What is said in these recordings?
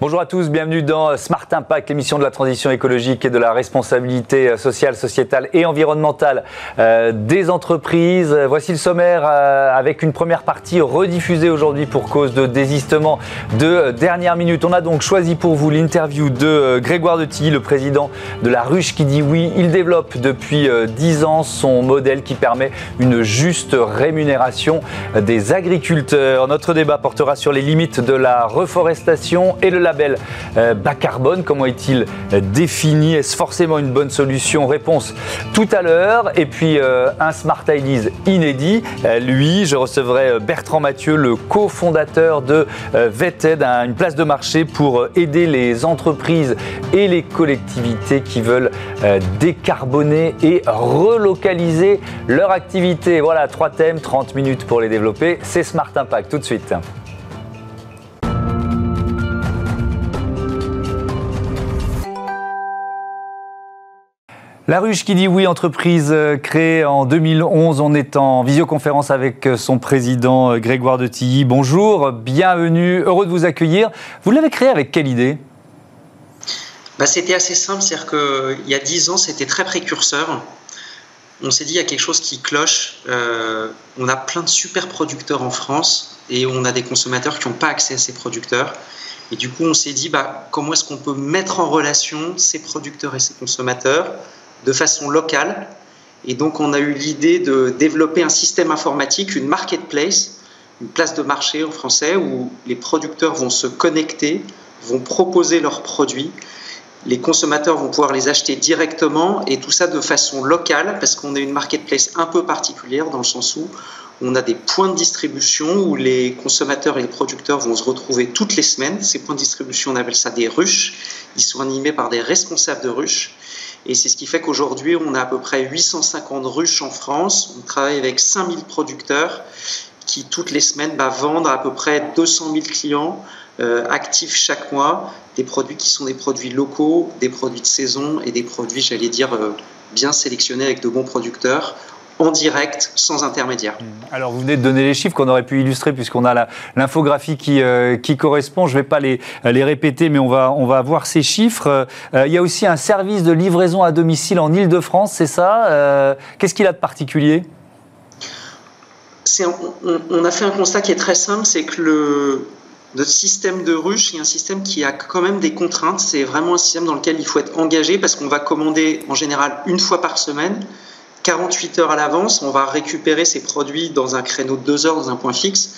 Bonjour à tous, bienvenue dans Smart Impact, l'émission de la transition écologique et de la responsabilité sociale, sociétale et environnementale euh, des entreprises. Voici le sommaire euh, avec une première partie rediffusée aujourd'hui pour cause de désistement de dernière minute. On a donc choisi pour vous l'interview de euh, Grégoire de Tilly, le président de la ruche qui dit oui. Il développe depuis 10 ans son modèle qui permet une juste rémunération des agriculteurs. Notre débat portera sur les limites de la reforestation et le euh, bas carbone. Comment est-il euh, défini? Est-ce forcément une bonne solution? Réponse tout à l'heure. Et puis euh, un Smart Ideas inédit. lui, je recevrai Bertrand Mathieu, le cofondateur de VETED, une place de marché pour aider les entreprises et les collectivités qui veulent décarboner et relocaliser leur activité. Voilà, trois thèmes, 30 minutes pour les développer. C'est Smart Impact tout de suite. La Ruche qui dit oui, entreprise euh, créée en 2011. On est en visioconférence avec euh, son président euh, Grégoire de Tilly. Bonjour, bienvenue, heureux de vous accueillir. Vous l'avez créé avec quelle idée? Bah, C'était assez simple, c'est-à-dire qu'il y a dix ans, c'était très précurseur. On s'est dit, il y a quelque chose qui cloche. on a plein de super producteurs en France et on a des consommateurs qui n'ont pas accès à ces producteurs. Et du coup, on s'est dit, bah, comment est-ce qu'on peut mettre en relation ces producteurs et ces consommateurs de façon locale. Et donc, on a eu l'idée de développer un système informatique, une marketplace, une place de marché en français, où les producteurs vont se connecter, vont proposer leurs produits. Les consommateurs vont pouvoir les acheter directement et tout ça de façon locale parce qu'on est une marketplace un peu particulière dans le sens où on a des points de distribution où les consommateurs et les producteurs vont se retrouver toutes les semaines. Ces points de distribution, on appelle ça des ruches. Ils sont animés par des responsables de ruches. Et c'est ce qui fait qu'aujourd'hui, on a à peu près 850 ruches en France. On travaille avec 5000 producteurs qui, toutes les semaines, bah, vendent à peu près 200 000 clients euh, actifs chaque mois, des produits qui sont des produits locaux, des produits de saison et des produits, j'allais dire, euh, bien sélectionnés avec de bons producteurs en direct, sans intermédiaire. Mmh. Alors vous venez de donner les chiffres qu'on aurait pu illustrer puisqu'on a l'infographie qui, euh, qui correspond. Je ne vais pas les, les répéter, mais on va, on va voir ces chiffres. Euh, il y a aussi un service de livraison à domicile en Ile-de-France, c'est ça? Euh, Qu'est-ce qu'il a de particulier? On, on, a fait un constat qui est très simple, c'est que le, notre système de ruche est un système qui a quand même des contraintes. C'est vraiment un système dans lequel il faut être engagé parce qu'on va commander en général une fois par semaine. 48 heures à l'avance, on va récupérer ces produits dans un créneau de 2 heures, dans un point fixe.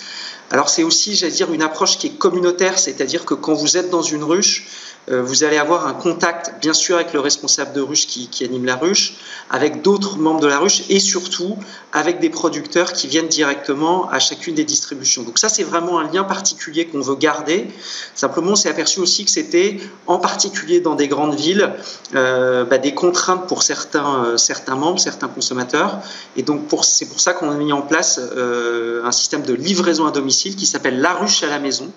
Alors c'est aussi, j'allais dire, une approche qui est communautaire, c'est-à-dire que quand vous êtes dans une ruche, vous allez avoir un contact, bien sûr, avec le responsable de ruche qui, anime la ruche, avec d'autres membres de la ruche et surtout avec des producteurs qui viennent directement à chacune des distributions. Donc ça, c'est vraiment un lien particulier qu'on veut garder. Simplement, on s'est aperçu aussi que c'était, en particulier dans des grandes villes, euh, bah, des contraintes pour certains, euh, certains membres, certains consommateurs. Et donc, c'est pour ça qu'on a mis en place un système de livraison à domicile qui s'appelle La Ruche à la maison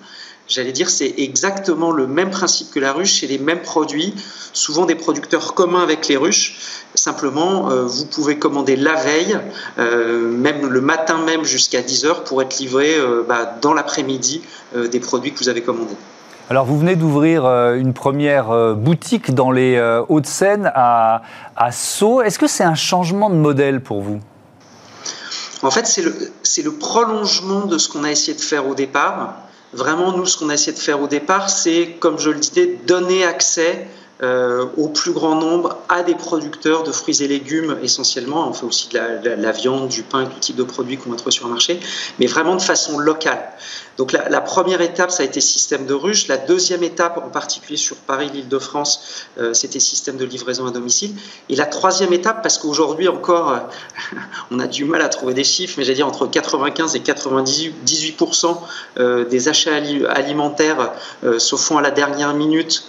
J'allais dire, c'est exactement le même principe que la ruche, c'est les mêmes produits, souvent des producteurs communs avec les ruches. Simplement, euh, vous pouvez commander la veille, euh, même le matin même jusqu'à 10 heures pour être livré euh, bah, dans l'après-midi des produits que vous avez commandés. Alors, vous venez d'ouvrir une première boutique dans les Hauts-de-Seine à, à Sceaux. Est-ce que c'est un changement de modèle pour vous? En fait, c'est le, le prolongement de ce qu'on a essayé de faire au départ. Vraiment, nous, ce qu'on a essayé de faire au départ, c'est, comme je le disais, donner accès euh, au plus grand nombre à des producteurs de fruits et légumes essentiellement. On fait aussi de la, viande, du pain tout type de produits qu'on va trouver sur le marché, mais vraiment de façon locale. Donc la, première étape, ça a été système de ruche. La deuxième étape, en particulier sur Paris, l'Île-de-France, euh, c'était système de livraison à domicile. Et la troisième étape, parce qu'aujourd'hui encore, euh, on a du mal à trouver des chiffres, mais j'ai dit entre 95 et 98% euh, des achats alimentaires se font à la dernière minute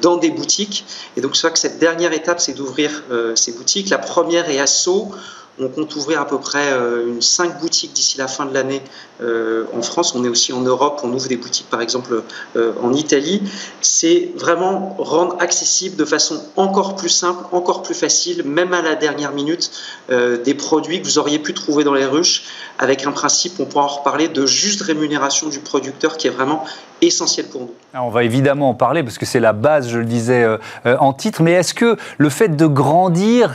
dans des boutiques. Et donc, c'est vrai que cette dernière étape, c'est d'ouvrir ces boutiques. La première est à Sceaux. On compte ouvrir à peu près euh, une 5 boutiques d'ici la fin de l'année euh, en France. On est aussi en Europe, on ouvre des boutiques par exemple euh, en Italie. C'est vraiment rendre accessible de façon encore plus simple, encore plus facile, même à la dernière minute, des produits que vous auriez pu trouver dans les ruches avec un principe, on pourra en reparler, de juste rémunération du producteur qui est vraiment essentiel pour nous. on va évidemment en parler parce que c'est la base, je le disais en titre, mais est-ce que le fait de grandir,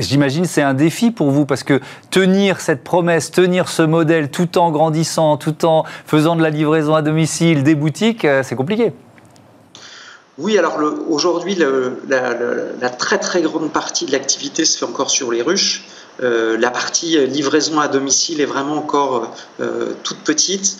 j'imagine c'est un défi pour vous parce que tenir cette promesse, tenir ce modèle tout en grandissant, tout en faisant de la livraison à domicile, des boutiques, c'est compliqué. Oui, alors aujourd'hui, la, très très grande partie de l'activité se fait encore sur les ruches. Euh, la partie livraison à domicile est vraiment encore euh, toute petite.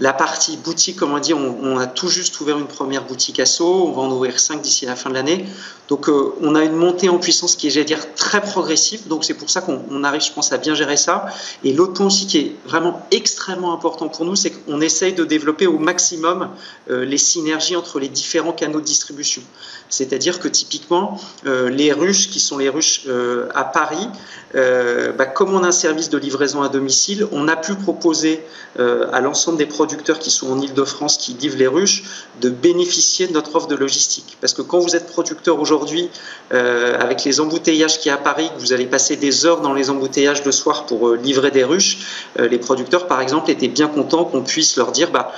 La partie boutique, comme on dit, on, a tout juste ouvert une première boutique à Sceaux, on va en ouvrir cinq d'ici la fin de l'année. Donc euh, on a une montée en puissance qui est, j'allais dire, très progressive. Donc c'est pour ça qu'on arrive, je pense, à bien gérer ça. Et l'autre point aussi qui est vraiment extrêmement important pour nous, c'est qu'on essaye de développer au maximum euh, les synergies entre les différents canaux de distribution. C'est-à-dire que typiquement, euh, les ruches qui sont les ruches à Paris, bah, comme on a un service de livraison à domicile, on a pu proposer à l'ensemble des produits qui sont en Ile-de-France, qui livrent les ruches, de bénéficier de notre offre de logistique. Parce que quand vous êtes producteur aujourd'hui, euh, avec les embouteillages qui y a à Paris, que vous allez passer des heures dans les embouteillages de soir pour euh, livrer des ruches, euh, les producteurs, par exemple, étaient bien contents qu'on puisse leur dire, bah,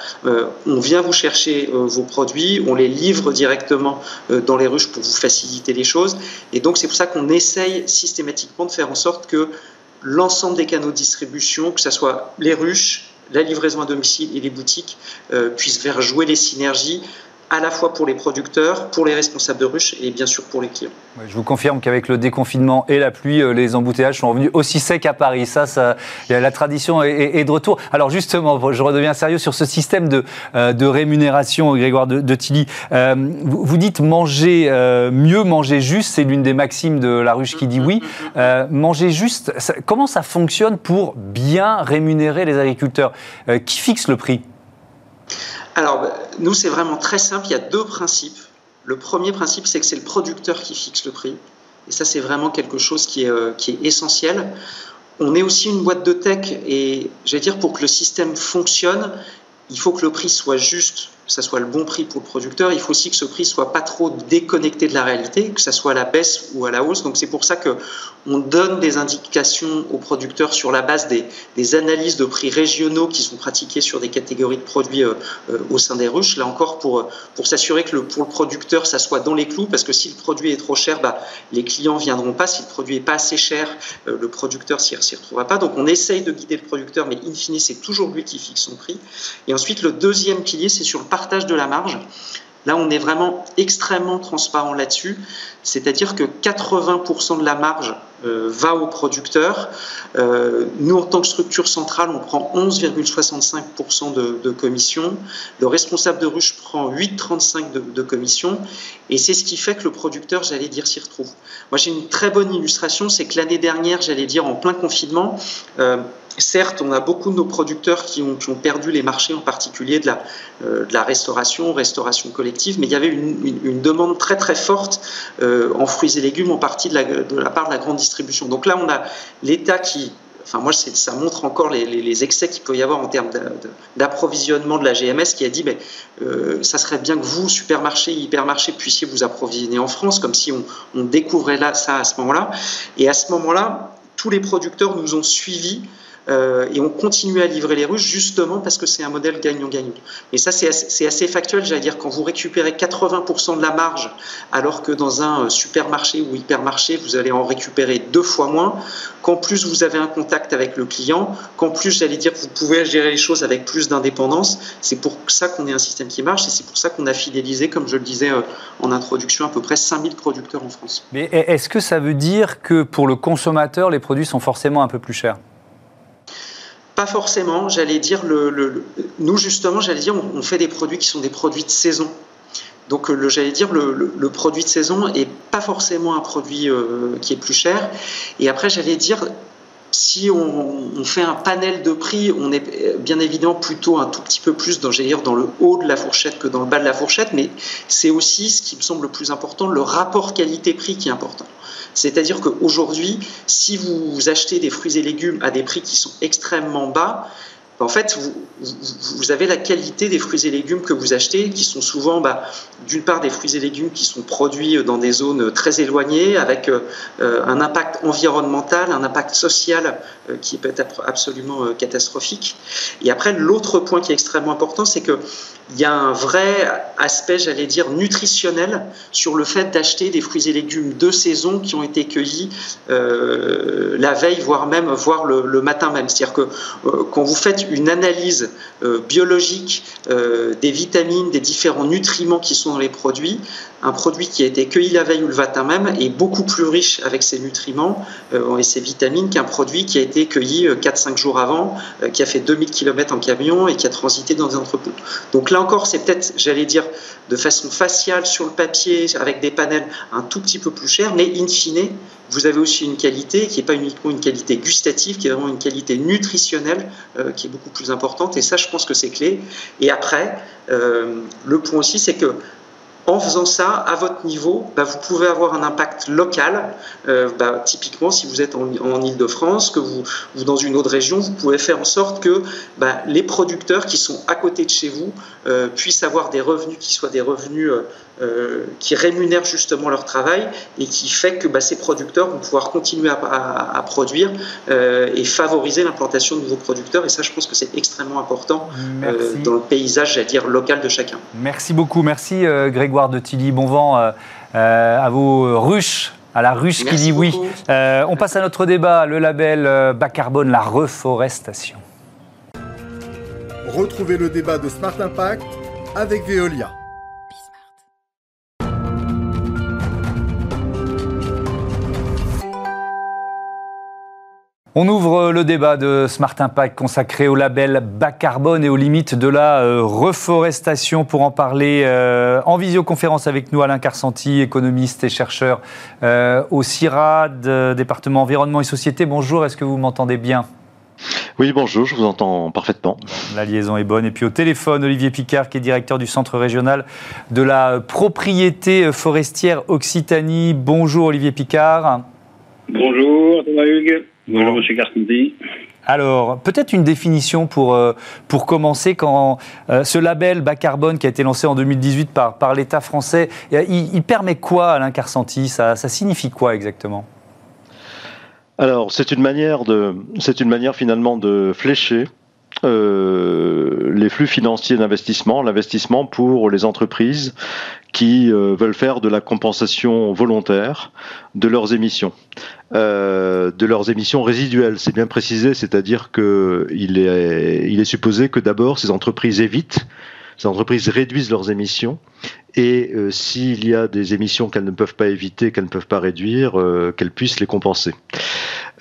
on vient vous chercher vos produits, on les livre directement dans les ruches pour vous faciliter les choses. Et donc, c'est pour ça qu'on essaye systématiquement de faire en sorte que l'ensemble des canaux de distribution, que ce soit les ruches, la livraison à domicile et les boutiques euh, puissent faire jouer les synergies à la fois pour les producteurs, pour les responsables de ruches et bien sûr pour les clients. je vous confirme qu'avec le déconfinement et la pluie, euh, les embouteillages sont revenus aussi secs à Paris. Ça, ça la tradition est, de retour. Alors justement, je redeviens sérieux sur ce système de, euh, de rémunération, Grégoire de, Tilly. vous, dites manger mieux, manger juste, c'est l'une des maximes de la ruche qui dit oui. manger juste, comment ça fonctionne pour bien rémunérer les agriculteurs? Qui fixe le prix? Alors, nous, c'est vraiment très simple. Il y a deux principes. Le premier principe, c'est que c'est le producteur qui fixe le prix. Et ça, c'est vraiment quelque chose qui est, euh, essentiel. On est aussi une boîte de tech et j'allais dire pour que le système fonctionne, il faut que le prix soit juste que ça soit le bon prix pour le producteur, il faut aussi que ce prix soit pas trop déconnecté de la réalité, que ça soit à la baisse ou à la hausse. Donc c'est pour ça que on donne des indications aux producteurs sur la base des, analyses de prix régionaux qui sont pratiquées sur des catégories de produits euh, euh, au sein des ruches. Là encore pour pour s'assurer que le, pour le producteur ça soit dans les clous, parce que si le produit est trop cher, bah, les clients viendront pas. Si le produit est pas assez cher, euh, le producteur s'y retrouvera pas. Donc on essaye de guider le producteur, mais in fine c'est toujours lui qui fixe son prix. Et ensuite le deuxième pilier c'est sur le partage de la marge. Là, on est vraiment extrêmement transparent là-dessus, c'est-à-dire que 80% de la marge va au producteur. Euh, nous, en tant que structure centrale, on prend 11,65% de, commission. Le responsable de ruche prend 8,35% de, commission. Et c'est ce qui fait que le producteur, j'allais dire, s'y retrouve. Moi, j'ai une très bonne illustration, c'est que l'année dernière, j'allais dire, en plein confinement, euh, Certes, on a beaucoup de nos producteurs qui ont, perdu les marchés, en particulier de la, euh, restauration, restauration collective, mais il y avait une, demande très très forte euh, en fruits et légumes, en partie de la, de la, part de la grande distribution. Donc là, on a l'État qui, enfin moi, ça montre encore les, excès qu'il peut y avoir en termes d'approvisionnement de la GMS, qui a dit, mais, euh, ça serait bien que vous, supermarchés, hypermarchés, puissiez vous approvisionner en France, comme si on, on découvrait là, ça à ce moment-là. Et à ce moment-là, tous les producteurs nous ont suivis euh, et on continue à livrer les ruches justement parce que c'est un modèle gagnant-gagnant. Et ça, c'est assez, factuel, j'allais dire, quand vous récupérez 80% de la marge, alors que dans un euh, supermarché ou hypermarché, vous allez en récupérer deux fois moins, qu'en plus vous avez un contact avec le client, qu'en plus, j'allais dire, vous pouvez gérer les choses avec plus d'indépendance. C'est pour ça qu'on est un système qui marche et c'est pour ça qu'on a fidélisé, comme je le disais euh, en introduction, à peu près 5000 producteurs en France. Mais est-ce que ça veut dire que pour le consommateur, les produits sont forcément un peu plus chers? Pas forcément, j'allais dire, le, nous justement, j'allais dire, on, fait des produits qui sont des produits de saison. Donc, j'allais dire, le, produit de saison est pas forcément un produit euh, qui est plus cher. Et après, j'allais dire, si on, fait un panel de prix, on est bien évidemment plutôt un tout petit peu plus dans, dans le haut de la fourchette que dans le bas de la fourchette, mais c'est aussi ce qui me semble le plus important, le rapport qualité-prix qui est important. C'est-à-dire qu'aujourd'hui, si vous achetez des fruits et légumes à des prix qui sont extrêmement bas, en fait, vous, avez la qualité des fruits et légumes que vous achetez, qui sont souvent, bah, d'une part, des fruits et légumes qui sont produits dans des zones très éloignées, avec euh, un impact environnemental, un impact social euh, qui peut être absolument euh, catastrophique. Et après, l'autre point qui est extrêmement important, c'est que il y a un vrai aspect, j'allais dire, nutritionnel sur le fait d'acheter des fruits et légumes de saison qui ont été cueillis la veille, voire même voire le, matin même. C'est-à-dire que quand vous faites une analyse euh, biologique des vitamines, des différents nutriments qui sont dans les produits, un produit qui a été cueilli la veille ou le matin même est beaucoup plus riche avec ses nutriments et ses vitamines qu'un produit qui a été cueilli 4-5 jours avant, qui a fait 2000 km en camion et qui a transité dans des entrepôts. Donc là encore, c'est peut-être, j'allais dire, de façon faciale sur le papier, avec des panels un tout petit peu plus cher, mais in fine, vous avez aussi une qualité qui n'est pas uniquement une qualité gustative, qui est vraiment une qualité nutritionnelle euh, qui est beaucoup plus importante. Et ça, je pense que c'est clé. Et après, euh, le point aussi, c'est que en faisant ça, à votre niveau, bah, vous pouvez avoir un impact local. Euh, bah, typiquement, si vous êtes en, Ile-de-France, que vous, dans une autre région, vous pouvez faire en sorte que bah, les producteurs qui sont à côté de chez vous puissent avoir des revenus qui soient des revenus euh, qui rémunèrent justement leur travail et qui fait que ces producteurs vont pouvoir continuer à, à, produire et favoriser l'implantation de nouveaux producteurs. Et ça, je pense que c'est extrêmement important dans le paysage, à dire, local de chacun. Merci beaucoup. Merci Grégoire de Tilly. Bon vent euh, euh, à vos ruches à la ruche qui dit oui. Euh, on passe à notre débat, le label bas carbone, la reforestation. Retrouvez le débat de Smart Impact avec Veolia. On ouvre le débat de Smart Impact consacré au label bas carbone et aux limites de la euh, reforestation. Pour en parler euh, en visioconférence avec nous, Alain Carsanti, économiste et chercheur euh, au CIRAD, département environnement et société. Bonjour, est-ce que vous m'entendez bien? Oui, bonjour, je vous entends parfaitement. La liaison est bonne. Et puis au téléphone, Olivier Picard, qui est directeur du Centre régional de la propriété forestière Occitanie. Bonjour Olivier Picard. Bonjour Thomas Hugues? Bonjour, Monsieur Carpentier. Alors, peut-être une définition pour, euh, pour commencer, quand euh, ce label bas carbone qui a été lancé en 2018 par, par l'État français, il, permet quoi, Alain Carcenti? Ça, ça signifie quoi exactement? Alors, c'est une manière de, c'est une manière finalement de flécher euh, les flux financiers d'investissement, l'investissement pour les entreprises qui euh, veulent faire de la compensation volontaire de leurs émissions, euh, de leurs émissions résiduelles. C'est bien précisé, c'est-à-dire que il est, il est supposé que d'abord ces entreprises évitent ces entreprises réduisent leurs émissions et euh, s'il y a des émissions qu'elles ne peuvent pas éviter, qu'elles ne peuvent pas réduire, euh, qu'elles puissent les compenser.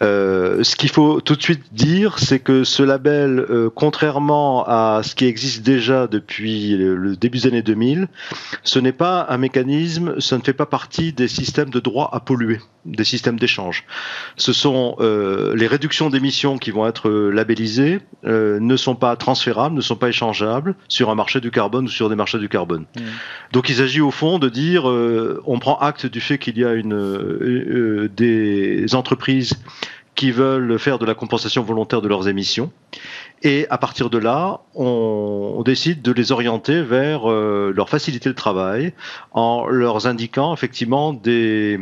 Euh, ce qu'il faut tout de suite dire, c'est que ce label, contrairement à ce qui existe déjà depuis le, début des années 2000, ce n'est pas un mécanisme, ça ne fait pas partie des systèmes de droit à polluer, des systèmes d'échange. Ce sont les réductions d'émissions qui vont être labellisées, ne sont pas transférables, ne sont pas échangeables sur un marché du carbone ou sur des marchés du carbone. Mmh. Donc il s'agit au fond de dire, euh, on prend acte du fait qu'il y a une, euh, euh, des entreprises qui veulent faire de la compensation volontaire de leurs émissions. Et à partir de là, on, décide de les orienter vers leur faciliter le travail en leur indiquant effectivement des,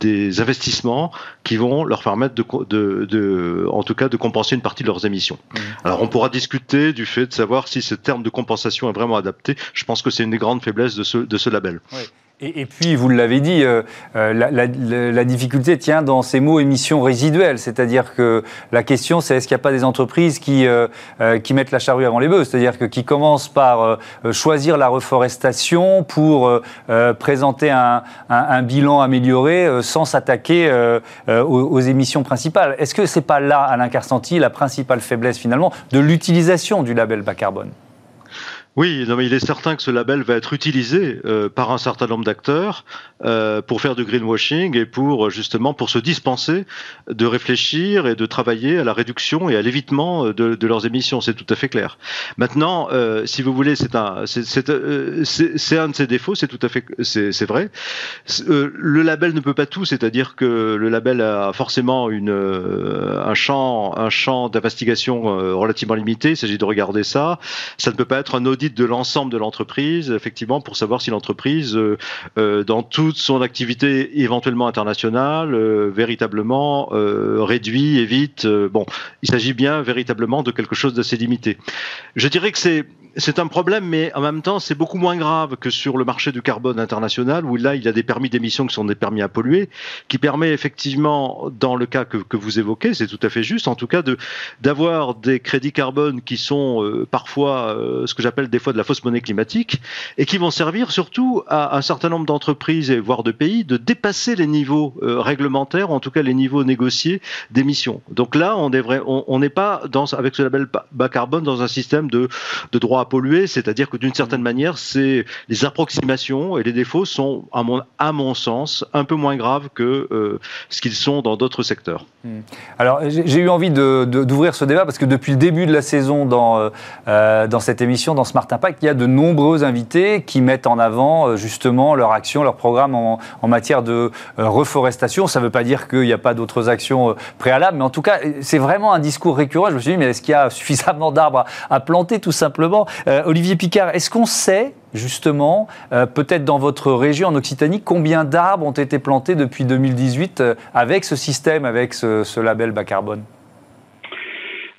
des investissements qui vont leur permettre de, de, de, en tout cas, de compenser une partie de leurs émissions. Mmh. Alors on pourra discuter du fait de savoir si ce terme de compensation est vraiment adapté. Je pense que c'est une des grandes faiblesses de ce, de ce label. Oui. Et, puis, vous l'avez dit, euh, euh, la, difficulté tient dans ces mots émissions résiduelles. C'est-à-dire que la question, c'est est-ce qu'il n'y a pas des entreprises qui, euh, qui mettent la charrue avant les bœufs? C'est-à-dire que qui commencent par choisir la reforestation pour présenter un, bilan amélioré sans s'attaquer aux, émissions principales. Est-ce que c'est pas là, Alain Carsanti, la principale faiblesse finalement de l'utilisation du label bas carbone? Oui, non, mais il est certain que ce label va être utilisé euh, par un certain nombre d'acteurs euh, pour faire du greenwashing et pour justement pour se dispenser de réfléchir et de travailler à la réduction et à l'évitement de, leurs émissions. C'est tout à fait clair. Maintenant, euh, si vous voulez, c'est un, c'est, euh, un de ses défauts. C'est tout à fait, c'est, vrai. Euh, le label ne peut pas tout, c'est-à-dire que le label a forcément une, un champ, un champ d'investigation relativement limité. Il s'agit de regarder ça. Ça ne peut pas être un de l'ensemble de l'entreprise, effectivement, pour savoir si l'entreprise, euh, euh, dans toute son activité éventuellement internationale, euh, véritablement réduit, évite. bon, il s'agit bien véritablement de quelque chose d'assez limité. Je dirais que c'est c'est un problème, mais en même temps, c'est beaucoup moins grave que sur le marché du carbone international, où là, il y a des permis d'émission qui sont des permis à polluer, qui permet effectivement, dans le cas que, vous évoquez, c'est tout à fait juste, en tout cas, d'avoir des crédits carbone qui sont euh, parfois euh, ce que j'appelle des fois de la fausse monnaie climatique, et qui vont servir surtout à un certain nombre d'entreprises voire de pays de dépasser les niveaux euh, réglementaires, en tout cas les niveaux négociés d'émissions. Donc là, on n'est pas avec ce label bas carbone dans un système de, de droit à polluer, c'est-à-dire que d'une certaine manière, c'est les approximations et les défauts sont, à mon, à mon sens, un peu moins graves que euh, ce qu'ils sont dans d'autres secteurs. Hmm. Alors, j'ai eu envie d'ouvrir ce débat parce que depuis le début de la saison dans, euh, euh, dans cette émission, dans Smart Impact, il y a de nombreux invités qui mettent en avant justement leur action, leur programme en, en matière de reforestation. Ça ne veut pas dire qu'il n'y a pas d'autres actions préalables, mais en tout cas, c'est vraiment un discours récurrent. Je me suis dit, mais est-ce qu'il y a suffisamment d'arbres à planter tout simplement? Euh, Olivier Picard, est-ce qu'on sait justement, euh, peut-être dans votre région en Occitanie, combien d'arbres ont été plantés depuis 2018 euh, avec ce système, avec ce label bas carbone?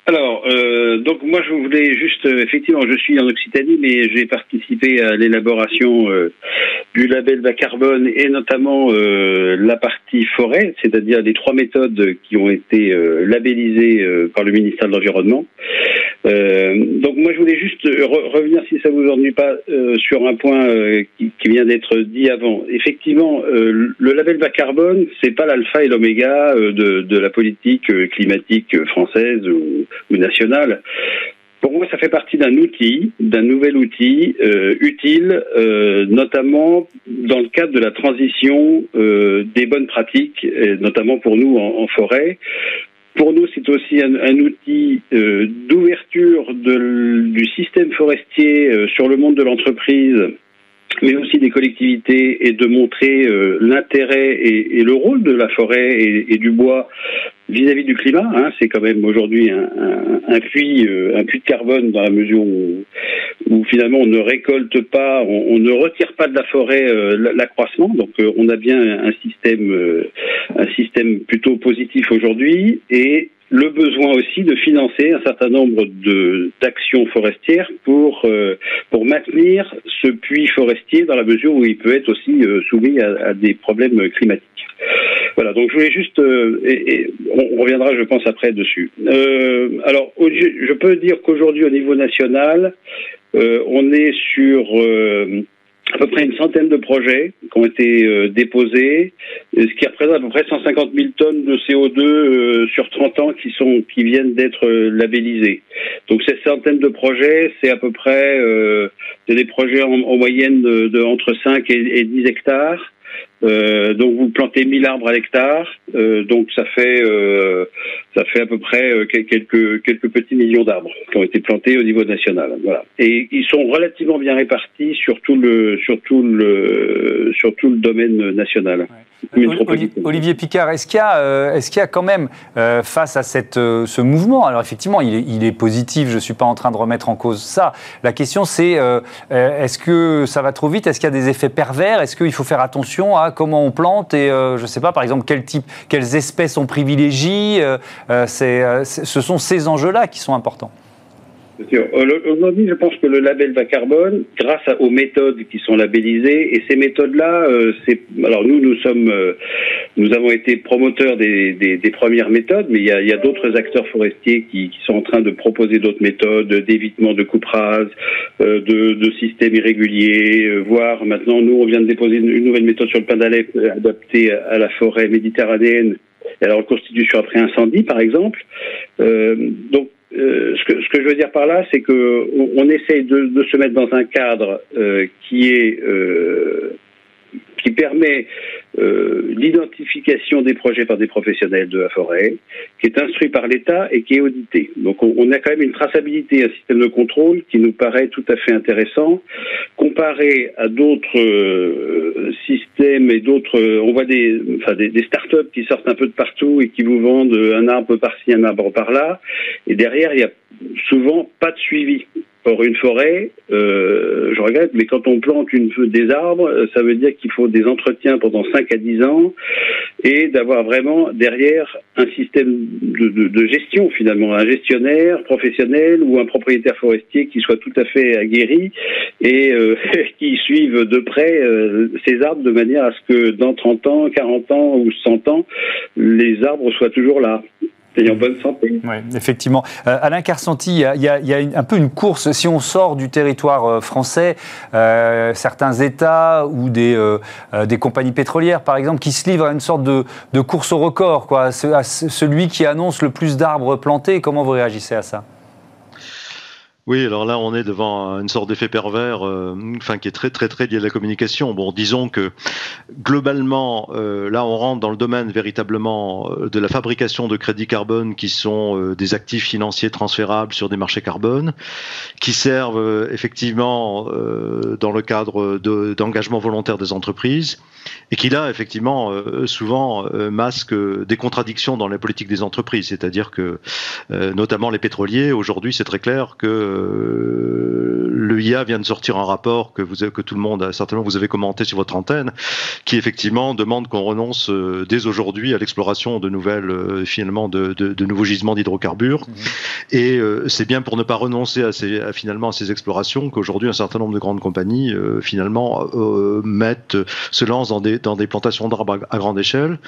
Alors, euh, donc moi je voulais juste, euh, effectivement, je suis en Occitanie, mais j'ai participé à l'élaboration euh, du label bas carbone et notamment la partie forêt, c'est-à-dire les trois méthodes qui ont été labellisées par le ministère de l'Environnement. donc moi je voulais juste revenir, si ça vous ennuie pas, sur un point qui, qui, vient d'être dit avant. Effectivement, le label bas carbone, c'est pas l'alpha et l'oméga de, de, la politique climatique française ou nationale. Pour moi, ça fait partie d'un outil, d'un nouvel outil euh, utile, euh, notamment dans le cadre de la transition euh, des bonnes pratiques, notamment pour nous en, forêt. Pour nous, c'est aussi un, un outil d'ouverture du système forestier sur le monde de l'entreprise mais aussi des collectivités et de montrer l'intérêt et, et, le rôle de la forêt et, et du bois vis-à-vis du climat. Hein, c'est quand même aujourd'hui un, un, puits, euh, un puits de carbone dans la mesure où, où finalement on ne récolte pas, on, ne retire pas de la forêt euh, l'accroissement. Donc euh, on a bien un système, un système plutôt positif aujourd'hui et le besoin aussi de financer un certain nombre de d'actions forestières pour pour maintenir ce puits forestier dans la mesure où il peut être aussi soumis à, à des problèmes climatiques. Voilà, donc je voulais juste, euh, et, on reviendra, je pense, après dessus. Euh, alors, je peux dire qu'aujourd'hui, au niveau national, euh, on est sur à peu près une centaine de projets qui ont été déposés, ce qui représente à peu près 150 000 tonnes de CO2 sur 30 ans qui sont qui viennent d'être labellisés. Donc ces centaines de projets, c'est à peu près des projets en, moyenne de, entre 5 et, et 10 hectares. Euh, donc vous plantez 1000 arbres à l'hectare, euh, donc ça fait euh, ça fait à peu près euh, quelques quelques petits millions d'arbres qui ont été plantés au niveau national. Voilà. Et ils sont relativement bien répartis sur tout le sur tout le sur tout le domaine national. Olivier Picard, est-ce qu'il y a est-ce qu'il y a quand même face à cette ce mouvement Alors effectivement, il est, il est positif. Je suis pas en train de remettre en cause ça. La question c'est est-ce que ça va trop vite? Est-ce qu'il y a des effets pervers? Est-ce qu'il faut faire attention à comment on plante et euh, je ne sais pas, par exemple, quel type, quelles espèces on privilégie. Euh, euh, ce sont ces enjeux-là qui sont importants. Aujourd'hui, je pense que le label bas carbone, grâce aux méthodes qui sont labellisées, et ces méthodes-là, c'est alors nous, nous sommes, nous avons été promoteurs des, premières méthodes, mais il y a, d'autres acteurs forestiers qui, sont en train de proposer d'autres méthodes d'évitement de coupe rase, de, de systèmes irréguliers, voire maintenant, nous, on vient de déposer une, nouvelle méthode sur le pain d'Alep adaptée à la forêt méditerranéenne. Alors, constitution après incendie, par exemple. donc, ce, que, ce, que, je veux dire par là, c'est que on, essaye de, de, se mettre dans un cadre qui est qui permet euh, l'identification des projets par des professionnels de la forêt, qui est instruit par l'État et qui est audité. Donc on, a quand même une traçabilité, un système de contrôle qui nous paraît tout à fait intéressant, comparé à d'autres euh, systèmes et d'autres. Euh, on voit des, enfin des, des start-up qui sortent un peu de partout et qui vous vendent un arbre par-ci, un arbre par-là, et derrière il y a souvent pas de suivi. Or, une forêt, euh, je regrette, mais quand on plante une, des arbres, euh, ça veut dire qu'il faut des entretiens pendant 5 à 10 ans et d'avoir vraiment derrière un système de, gestion finalement, un gestionnaire professionnel ou un propriétaire forestier qui soit tout à fait aguerri et euh, qui suive de près ces arbres de manière à ce que dans 30 ans, 40 ans ou 100 ans, les arbres soient toujours là et en bonne santé. Oui, effectivement. Euh, Alain Carsanti, il y a, un peu une course, si on sort du territoire euh, français, euh, certains États ou des, compagnies pétrolières, par exemple, qui se livrent à une sorte de, de course au record, quoi, à celui qui annonce le plus d'arbres plantés. Comment vous réagissez à ça? Oui, alors là, on est devant une sorte d'effet pervers, euh, qui est très très très lié à la communication. Bon, disons que globalement, euh, là, on rentre dans le domaine véritablement euh, de la fabrication de crédits carbone, qui sont euh, des actifs financiers transférables sur des marchés carbone, qui servent effectivement dans le cadre d'engagement de, volontaire des entreprises, et qui là, effectivement, souvent masquent des contradictions dans la politique des entreprises. C'est-à-dire que, notamment les pétroliers, aujourd'hui, c'est très clair que euh, le IA vient de sortir un rapport que, vous avez, que tout le monde, certainement, vous avez commenté sur votre antenne, qui effectivement demande qu'on renonce euh, dès aujourd'hui à l'exploration de nouvelles, euh, finalement, de, de, de nouveaux gisements d'hydrocarbures. Mmh. Et c'est bien pour ne pas renoncer à, ces, à, finalement à ces explorations qu'aujourd'hui un certain nombre de grandes compagnies finalement mettent, se lancent dans des, dans des plantations d'arbres à, grande échelle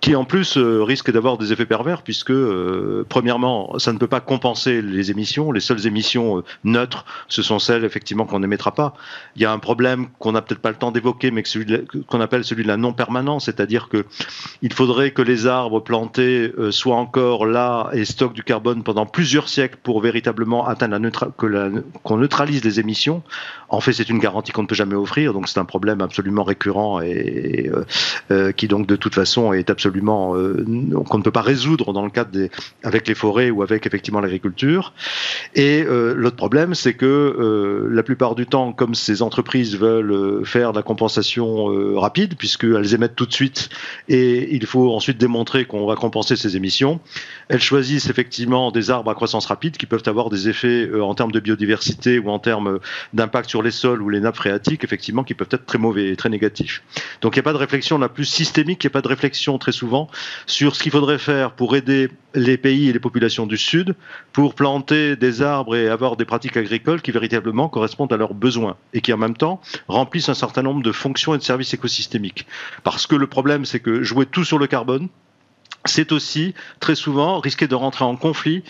qui en plus euh, risque d'avoir des effets pervers puisque euh, premièrement ça ne peut pas compenser les émissions. Les seules émissions euh, neutres ce sont celles effectivement qu'on n'émettra pas. Il y a un problème qu'on n'a peut-être pas le temps d'évoquer mais qu'on appelle celui de la non permanence c'est-à-dire que il faudrait que les arbres plantés euh, soient encore là et stockent du carbone pendant plusieurs siècles pour véritablement atteindre la neutra que qu'on neutralise les émissions. En fait c'est une garantie qu'on ne peut jamais offrir donc c'est un problème absolument récurrent et, qui donc de toute façon est absolument euh, qu'on ne peut pas résoudre dans le cadre des avec les forêts ou avec effectivement l'agriculture. Et euh, l'autre problème, c'est que euh, la plupart du temps, comme ces entreprises veulent faire de la compensation rapide, puisqu'elles émettent tout de suite, et il faut ensuite démontrer qu'on va compenser ces émissions, elles choisissent effectivement des arbres à croissance rapide qui peuvent avoir des effets en termes de biodiversité ou en termes d'impact sur les sols ou les nappes phréatiques, effectivement, qui peuvent être très mauvais et très négatifs. Donc il n'y a pas de réflexion la plus systémique, il n'y a pas de réflexion très souvent sur ce qu'il faudrait faire pour aider les pays et les populations du Sud pour planter des arbres et avoir des pratiques agricoles qui véritablement correspondent à leurs besoins et qui en même temps remplissent un certain nombre de fonctions et de services écosystémiques. Parce que le problème, c'est que jouer tout sur le carbone, c'est aussi très souvent risquer de rentrer en conflit,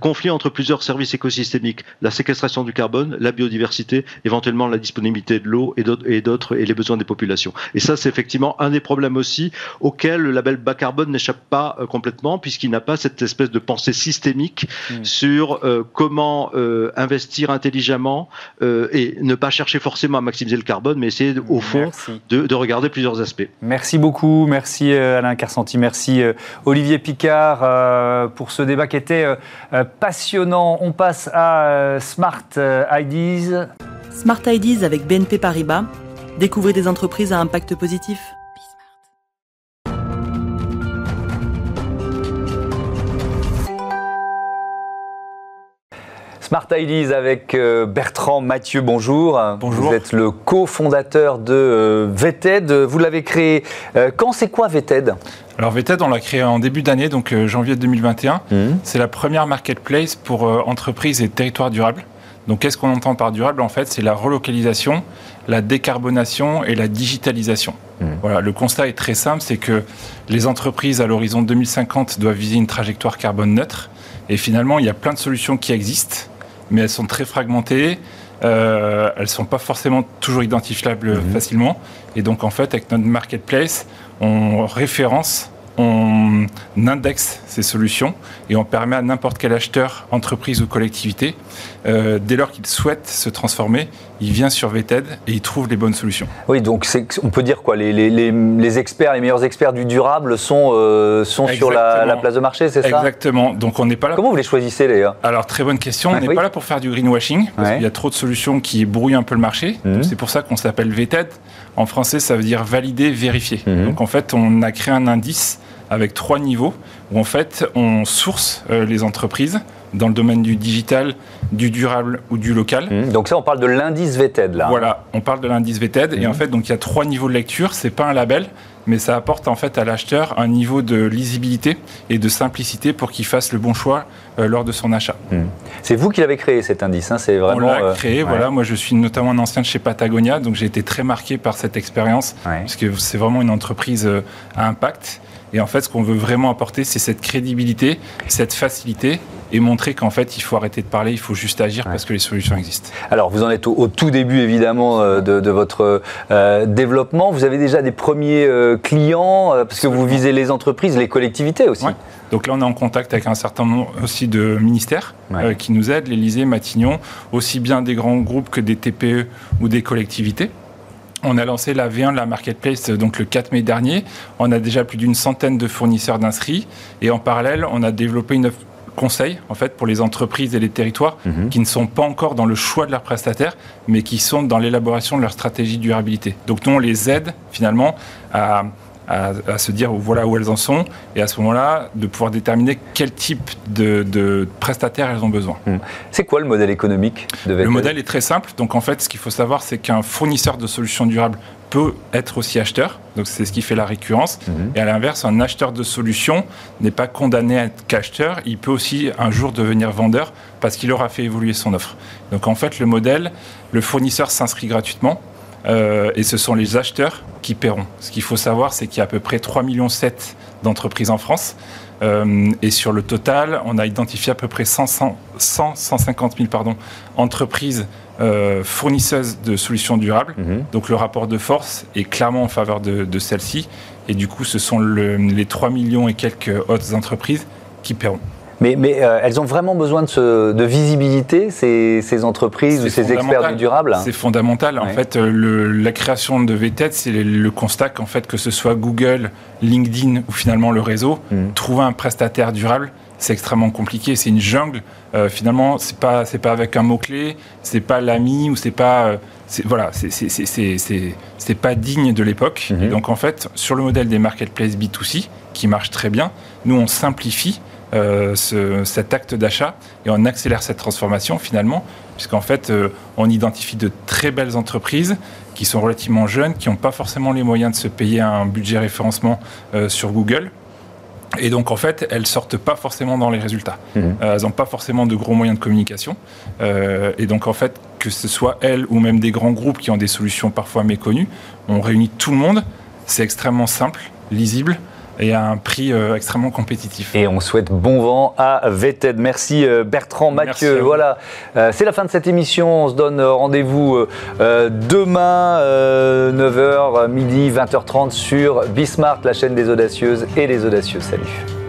conflit entre plusieurs services écosystémiques, la séquestration du carbone, la biodiversité, éventuellement la disponibilité de l'eau et d'autres et les besoins des populations. Et ça, c'est effectivement un des problèmes aussi auxquels le label bas carbone n'échappe pas euh, complètement, puisqu'il n'a pas cette espèce de pensée systémique mmh. sur euh, comment euh, investir intelligemment et ne pas chercher forcément à maximiser le carbone, mais essayer au fond de, de, regarder plusieurs aspects. Merci beaucoup, merci Alain Carsanti, merci. Olivier Picard euh, pour ce débat qui était euh, euh, passionnant. On passe à Smart IDs. Smart IDs avec BNP Paribas. Découvrez des entreprises à impact positif. Smart Ideas avec Bertrand Mathieu, bonjour. Bonjour. Vous êtes le cofondateur de VETED. Vous l'avez créé quand C'est quoi VETED alors VTED, on l'a créé en début d'année, donc euh, janvier 2021. Mmh. C'est la première marketplace pour euh, entreprises et territoires durables. Donc qu'est-ce qu'on entend par durable? En fait, c'est la relocalisation, la décarbonation et la digitalisation. Mmh. Voilà, le constat est très simple, c'est que les entreprises à l'horizon 2050 doivent viser une trajectoire carbone neutre. Et finalement, il y a plein de solutions qui existent, mais elles sont très fragmentées. Euh, elles ne sont pas forcément toujours identifiables mmh. facilement. Et donc, en fait, avec notre marketplace, on référence on indexe ces solutions et on permet à n'importe quel acheteur, entreprise ou collectivité, euh, dès lors qu'il souhaite se transformer, il vient sur VTED et il trouve les bonnes solutions. Oui, donc on peut dire quoi les, les, les, experts, les meilleurs experts du durable sont, euh, sont sur la, place de marché, c'est ça? Exactement. Donc on n'est pas là. Comment vous les choisissez les gars? Alors très bonne question. on n'est pas là pour faire du greenwashing parce qu'il y a trop de solutions qui brouillent un peu le marché. Mhm. C'est pour ça qu'on s'appelle VTED. En français, ça veut dire valider, vérifier. Mhm. Donc en fait, on a créé un indice avec trois niveaux où en fait on source euh, les entreprises dans le domaine du digital, du durable ou du local. Mmh. donc ça, on parle de l'indice VTED là. Voilà, on parle de l'indice VTED et en mmh. fait, donc il y a trois niveaux de lecture. C'est pas un label, mais ça apporte en fait à l'acheteur un niveau de lisibilité et de simplicité pour qu'il fasse le bon choix euh, lors de son achat. Mmh. C'est vous qui l'avez créé cet indice, hein c'est vraiment. On l'a euh, créé, voilà. Moi, je suis notamment un ancien de chez Patagonia, donc j'ai été très marqué par cette expérience parce que c'est vraiment une entreprise à impact. Et en fait, ce qu'on veut vraiment apporter, c'est cette crédibilité, cette facilité et montrer qu'en fait, il faut arrêter de parler, il faut juste agir parce que les solutions existent. Alors, vous en êtes au, tout début, évidemment, euh, de, votre euh, développement. Vous avez déjà des premiers euh, clients, parce que vous visez les entreprises, les collectivités aussi. Donc là, on est en contact avec un certain nombre aussi de ministères qui nous aident, l'Élysée, Matignon, aussi bien des grands groupes que des TPE ou des collectivités. On a lancé la V1 de la marketplace donc le 4 mai dernier. On a déjà plus d'une centaine de fournisseurs d'inscrits et en parallèle, on a développé une conseil en fait pour les entreprises et les territoires mhm. qui ne sont pas encore dans le choix de leurs prestataires, mais qui sont dans l'élaboration de leur stratégie de durabilité. Donc nous on les aide finalement à à, se dire voilà où elles en sont et à ce moment-là de pouvoir déterminer quel type de, de prestataires elles ont besoin. Hmm. C'est quoi le modèle économique de Le modèle est très simple. Donc en fait, ce qu'il faut savoir, c'est qu'un fournisseur de solutions durables peut être aussi acheteur. Donc c'est ce qui fait la récurrence. Hmm. Et à l'inverse, un acheteur de solutions n'est pas condamné à être qu'acheteur. Il peut aussi un jour devenir vendeur parce qu'il aura fait évoluer son offre. Donc en fait, le modèle, le fournisseur s'inscrit gratuitement. Euh, et ce sont les acheteurs qui paieront. Ce qu'il faut savoir, c'est qu'il y a à peu près 3,7 millions d'entreprises en France. Euh, et sur le total, on a identifié à peu près 100, 150 000 pardon, entreprises euh, fournisseuses de solutions durables. Mhm. Donc le rapport de force est clairement en faveur de, de celle-ci. Et du coup, ce sont les 3 millions et quelques autres entreprises qui paieront. Mais, mais euh, elles ont vraiment besoin de, de visibilité, ces, ces entreprises ou ces experts du durable? C'est fondamental. En fait, euh, le, la création de VTED, c'est le, constat qu'en fait, que ce soit Google, LinkedIn ou finalement le réseau, mm. trouver un prestataire durable, c'est extrêmement compliqué. C'est une jungle. Euh, finalement, c'est pas c'est pas avec un mot clé, c'est pas l'ami ou c'est pas euh, voilà, c'est pas digne de l'époque. Mm-hmm. Donc en fait, sur le modèle des marketplaces B2C qui marche très bien, nous on simplifie euh, cet acte d'achat et on accélère cette transformation finalement, puisqu'en fait, euh, on identifie de très belles entreprises qui sont relativement jeunes, qui n'ont pas forcément les moyens de se payer un budget référencement euh, sur Google. Et donc, en fait, elles sortent pas forcément dans les résultats. Mhm. elles n'ont pas forcément de gros moyens de communication. et donc, en fait, que ce soit elles ou même des grands groupes qui ont des solutions parfois méconnues, on réunit tout le monde. C'est extrêmement simple, lisible et à un prix euh, extrêmement compétitif. Et on souhaite bon vent à VTED. Merci euh, Bertrand Mathieu. voilà, euh, c'est la fin de cette émission. On se donne rendez-vous demain, 9h, midi, 20h30 sur Bismart, la chaîne des audacieuses et des audacieux. Salut.